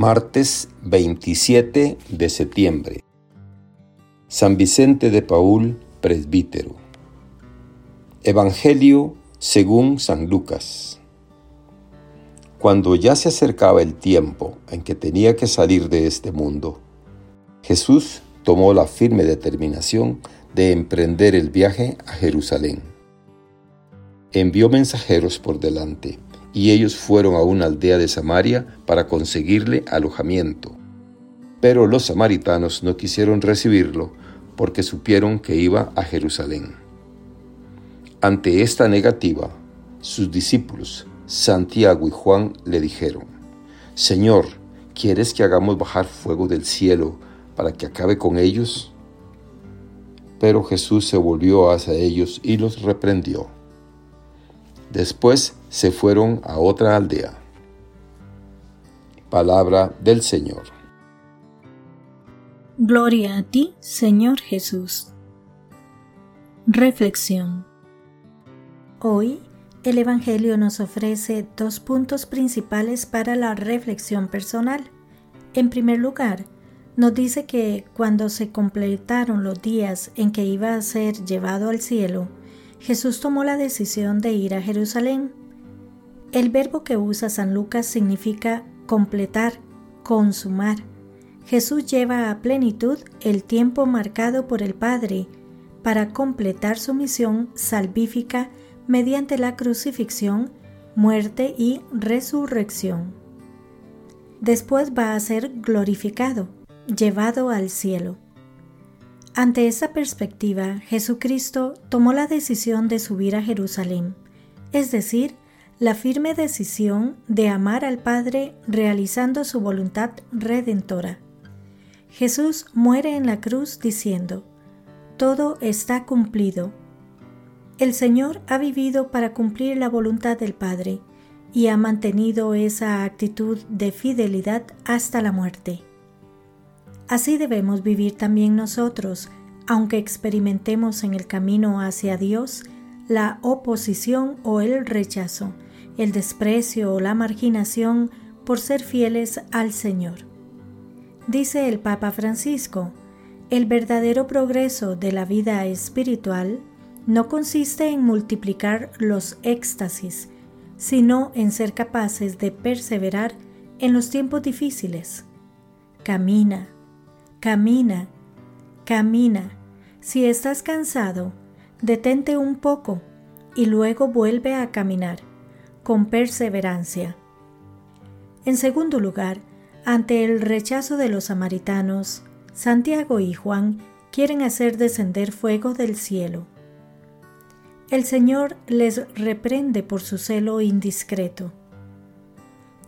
Martes 27 de septiembre. San Vicente de Paul, presbítero. Evangelio según San Lucas. Cuando ya se acercaba el tiempo en que tenía que salir de este mundo, Jesús tomó la firme determinación de emprender el viaje a Jerusalén. Envió mensajeros por delante y ellos fueron a una aldea de Samaria para conseguirle alojamiento. Pero los samaritanos no quisieron recibirlo porque supieron que iba a Jerusalén. Ante esta negativa, sus discípulos, Santiago y Juan, le dijeron, Señor, ¿quieres que hagamos bajar fuego del cielo para que acabe con ellos? Pero Jesús se volvió hacia ellos y los reprendió. Después se fueron a otra aldea. Palabra del Señor. Gloria a ti, Señor Jesús. Reflexión. Hoy el Evangelio nos ofrece dos puntos principales para la reflexión personal. En primer lugar, nos dice que cuando se completaron los días en que iba a ser llevado al cielo, Jesús tomó la decisión de ir a Jerusalén. El verbo que usa San Lucas significa completar, consumar. Jesús lleva a plenitud el tiempo marcado por el Padre para completar su misión salvífica mediante la crucifixión, muerte y resurrección. Después va a ser glorificado, llevado al cielo. Ante esa perspectiva, Jesucristo tomó la decisión de subir a Jerusalén, es decir, la firme decisión de amar al Padre realizando su voluntad redentora. Jesús muere en la cruz diciendo, Todo está cumplido. El Señor ha vivido para cumplir la voluntad del Padre y ha mantenido esa actitud de fidelidad hasta la muerte. Así debemos vivir también nosotros, aunque experimentemos en el camino hacia Dios la oposición o el rechazo, el desprecio o la marginación por ser fieles al Señor. Dice el Papa Francisco, el verdadero progreso de la vida espiritual no consiste en multiplicar los éxtasis, sino en ser capaces de perseverar en los tiempos difíciles. Camina, Camina, camina. Si estás cansado, detente un poco y luego vuelve a caminar, con perseverancia. En segundo lugar, ante el rechazo de los samaritanos, Santiago y Juan quieren hacer descender fuego del cielo. El Señor les reprende por su celo indiscreto.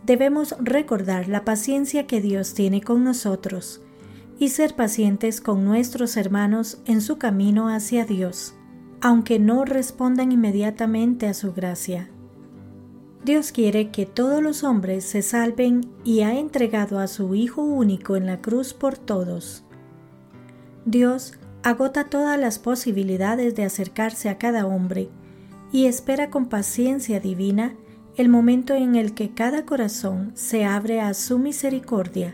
Debemos recordar la paciencia que Dios tiene con nosotros y ser pacientes con nuestros hermanos en su camino hacia Dios, aunque no respondan inmediatamente a su gracia. Dios quiere que todos los hombres se salven y ha entregado a su Hijo único en la cruz por todos. Dios agota todas las posibilidades de acercarse a cada hombre y espera con paciencia divina el momento en el que cada corazón se abre a su misericordia